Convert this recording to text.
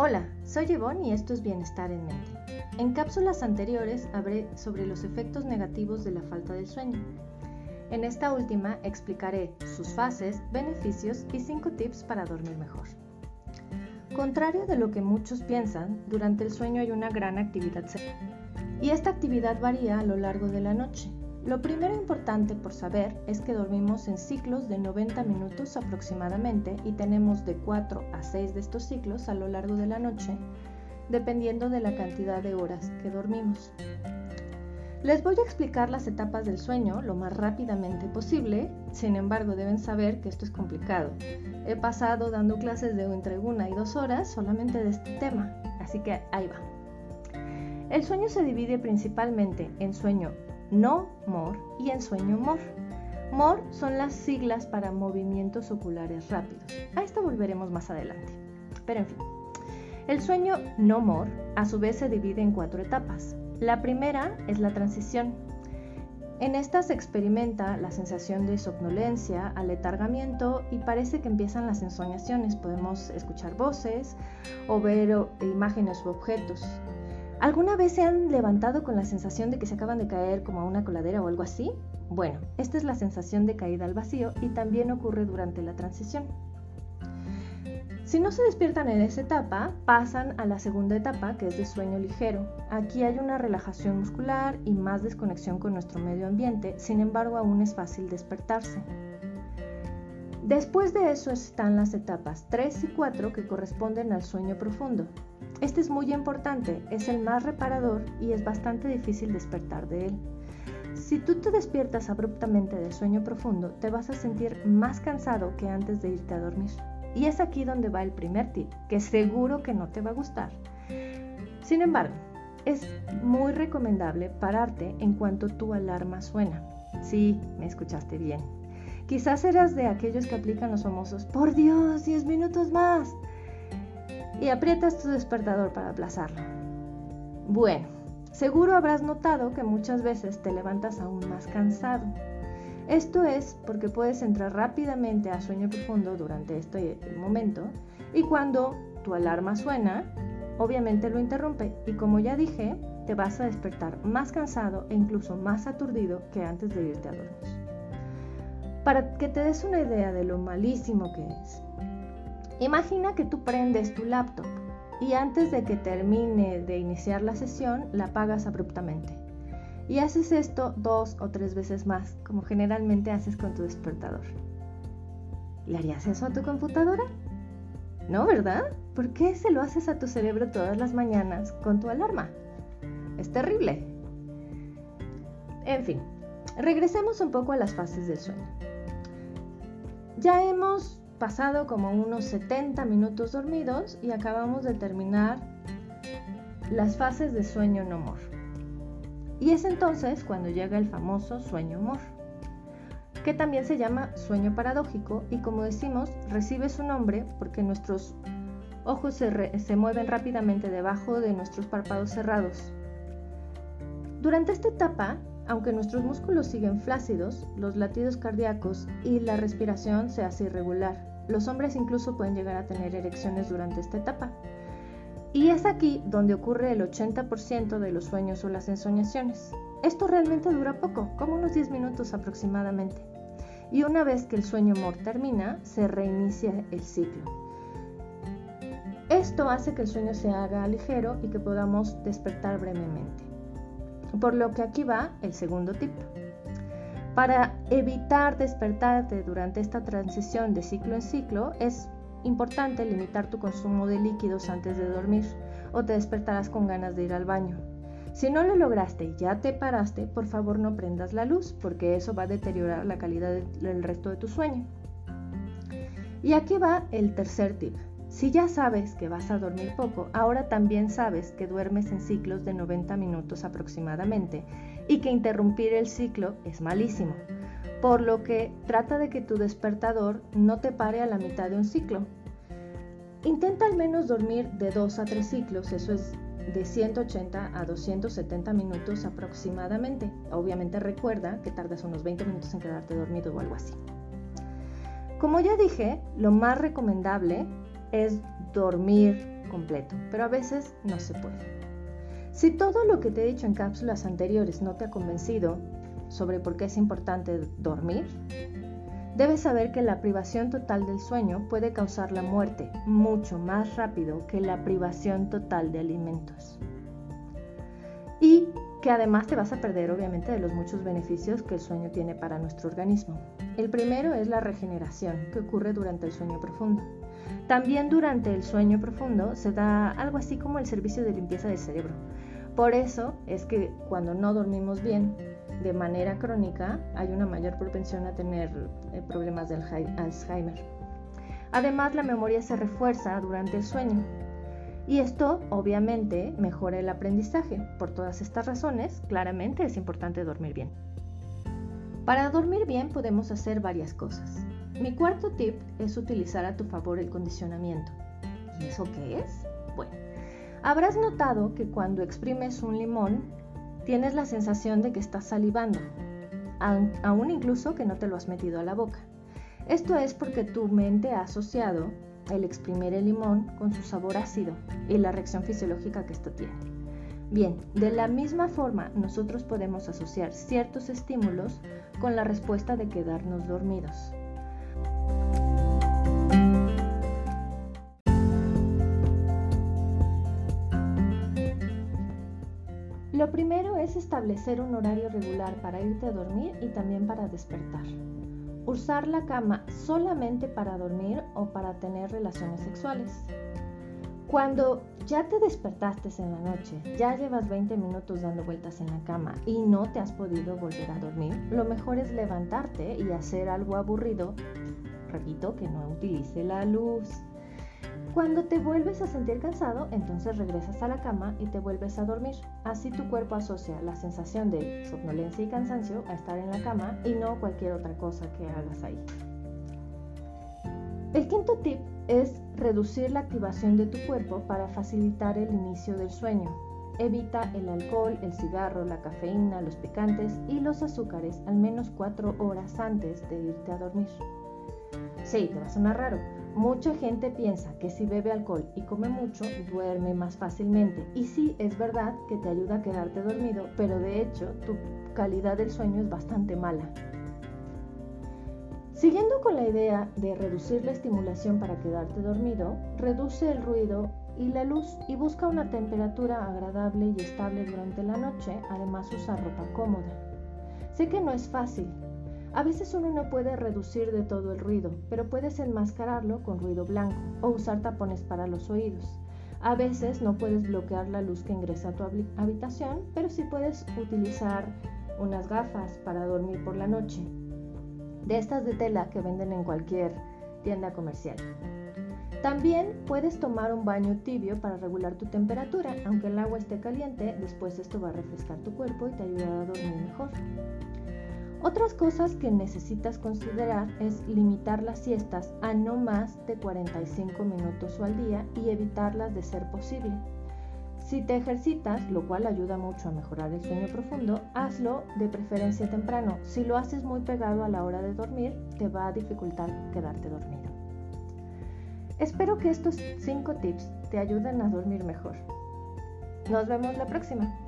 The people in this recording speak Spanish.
Hola, soy Yvonne y esto es Bienestar en Mente. En cápsulas anteriores hablé sobre los efectos negativos de la falta de sueño. En esta última explicaré sus fases, beneficios y 5 tips para dormir mejor. Contrario de lo que muchos piensan, durante el sueño hay una gran actividad cerebral y esta actividad varía a lo largo de la noche. Lo primero importante por saber es que dormimos en ciclos de 90 minutos aproximadamente y tenemos de 4 a 6 de estos ciclos a lo largo de la noche, dependiendo de la cantidad de horas que dormimos. Les voy a explicar las etapas del sueño lo más rápidamente posible, sin embargo deben saber que esto es complicado. He pasado dando clases de entre una y dos horas solamente de este tema, así que ahí va. El sueño se divide principalmente en sueño no MOR y en sueño MOR. MOR son las siglas para movimientos oculares rápidos. A esto volveremos más adelante. Pero en fin, el sueño no MOR a su vez se divide en cuatro etapas. La primera es la transición. En esta se experimenta la sensación de somnolencia, aletargamiento y parece que empiezan las ensoñaciones. Podemos escuchar voces o ver imágenes u objetos. ¿Alguna vez se han levantado con la sensación de que se acaban de caer como a una coladera o algo así? Bueno, esta es la sensación de caída al vacío y también ocurre durante la transición. Si no se despiertan en esa etapa, pasan a la segunda etapa, que es de sueño ligero. Aquí hay una relajación muscular y más desconexión con nuestro medio ambiente, sin embargo aún es fácil despertarse. Después de eso están las etapas 3 y 4 que corresponden al sueño profundo. Este es muy importante, es el más reparador y es bastante difícil despertar de él. Si tú te despiertas abruptamente del sueño profundo, te vas a sentir más cansado que antes de irte a dormir. Y es aquí donde va el primer tip, que seguro que no te va a gustar. Sin embargo, es muy recomendable pararte en cuanto tu alarma suena. Sí, me escuchaste bien. Quizás eras de aquellos que aplican los famosos, por Dios, 10 minutos más y aprietas tu despertador para aplazarlo. Bueno, seguro habrás notado que muchas veces te levantas aún más cansado. Esto es porque puedes entrar rápidamente a sueño profundo durante este momento y cuando tu alarma suena, obviamente lo interrumpe y como ya dije, te vas a despertar más cansado e incluso más aturdido que antes de irte a dormir. Para que te des una idea de lo malísimo que es, Imagina que tú prendes tu laptop y antes de que termine de iniciar la sesión la apagas abruptamente. Y haces esto dos o tres veces más, como generalmente haces con tu despertador. ¿Le harías eso a tu computadora? No, ¿verdad? ¿Por qué se lo haces a tu cerebro todas las mañanas con tu alarma? Es terrible. En fin, regresemos un poco a las fases del sueño. Ya hemos pasado como unos 70 minutos dormidos y acabamos de terminar las fases de sueño no mor. Y es entonces cuando llega el famoso sueño mor, que también se llama sueño paradójico y como decimos, recibe su nombre porque nuestros ojos se, se mueven rápidamente debajo de nuestros párpados cerrados. Durante esta etapa, aunque nuestros músculos siguen flácidos, los latidos cardíacos y la respiración se hace irregular. Los hombres incluso pueden llegar a tener erecciones durante esta etapa. Y es aquí donde ocurre el 80% de los sueños o las ensoñaciones. Esto realmente dura poco, como unos 10 minutos aproximadamente. Y una vez que el sueño mor termina, se reinicia el ciclo. Esto hace que el sueño se haga ligero y que podamos despertar brevemente. Por lo que aquí va el segundo tip. Para evitar despertarte durante esta transición de ciclo en ciclo, es importante limitar tu consumo de líquidos antes de dormir o te despertarás con ganas de ir al baño. Si no lo lograste y ya te paraste, por favor no prendas la luz porque eso va a deteriorar la calidad del resto de tu sueño. Y aquí va el tercer tip. Si ya sabes que vas a dormir poco, ahora también sabes que duermes en ciclos de 90 minutos aproximadamente y que interrumpir el ciclo es malísimo, por lo que trata de que tu despertador no te pare a la mitad de un ciclo. Intenta al menos dormir de 2 a 3 ciclos, eso es de 180 a 270 minutos aproximadamente. Obviamente recuerda que tardas unos 20 minutos en quedarte dormido o algo así. Como ya dije, lo más recomendable es dormir completo, pero a veces no se puede. Si todo lo que te he dicho en cápsulas anteriores no te ha convencido sobre por qué es importante dormir, debes saber que la privación total del sueño puede causar la muerte mucho más rápido que la privación total de alimentos. Y que además te vas a perder obviamente de los muchos beneficios que el sueño tiene para nuestro organismo. El primero es la regeneración que ocurre durante el sueño profundo. También durante el sueño profundo se da algo así como el servicio de limpieza del cerebro. Por eso es que cuando no dormimos bien de manera crónica hay una mayor propensión a tener eh, problemas del Alzheimer. Además la memoria se refuerza durante el sueño y esto obviamente mejora el aprendizaje. Por todas estas razones, claramente es importante dormir bien. Para dormir bien podemos hacer varias cosas. Mi cuarto tip es utilizar a tu favor el condicionamiento. ¿Y eso qué es? Bueno, habrás notado que cuando exprimes un limón tienes la sensación de que estás salivando, aún incluso que no te lo has metido a la boca. Esto es porque tu mente ha asociado el exprimir el limón con su sabor ácido y la reacción fisiológica que esto tiene. Bien, de la misma forma nosotros podemos asociar ciertos estímulos con la respuesta de quedarnos dormidos. Lo primero es establecer un horario regular para irte a dormir y también para despertar usar la cama solamente para dormir o para tener relaciones sexuales. Cuando ya te despertaste en la noche, ya llevas 20 minutos dando vueltas en la cama y no te has podido volver a dormir, lo mejor es levantarte y hacer algo aburrido. Repito que no utilice la luz. Cuando te vuelves a sentir cansado, entonces regresas a la cama y te vuelves a dormir. Así tu cuerpo asocia la sensación de somnolencia y cansancio a estar en la cama y no cualquier otra cosa que hagas ahí. El quinto tip es reducir la activación de tu cuerpo para facilitar el inicio del sueño. Evita el alcohol, el cigarro, la cafeína, los picantes y los azúcares al menos 4 horas antes de irte a dormir. Sí, te va a sonar raro, Mucha gente piensa que si bebe alcohol y come mucho, duerme más fácilmente. Y sí, es verdad que te ayuda a quedarte dormido, pero de hecho tu calidad del sueño es bastante mala. Siguiendo con la idea de reducir la estimulación para quedarte dormido, reduce el ruido y la luz y busca una temperatura agradable y estable durante la noche, además usa ropa cómoda. Sé que no es fácil, a veces uno no puede reducir de todo el ruido, pero puedes enmascararlo con ruido blanco o usar tapones para los oídos. A veces no puedes bloquear la luz que ingresa a tu habitación, pero sí puedes utilizar unas gafas para dormir por la noche, de estas de tela que venden en cualquier tienda comercial. También puedes tomar un baño tibio para regular tu temperatura, aunque el agua esté caliente, después esto va a refrescar tu cuerpo y te ayudará a dormir mejor. Otras cosas que necesitas considerar es limitar las siestas a no más de 45 minutos al día y evitarlas de ser posible. Si te ejercitas, lo cual ayuda mucho a mejorar el sueño profundo, hazlo de preferencia temprano. Si lo haces muy pegado a la hora de dormir, te va a dificultar quedarte dormido. Espero que estos 5 tips te ayuden a dormir mejor. Nos vemos la próxima.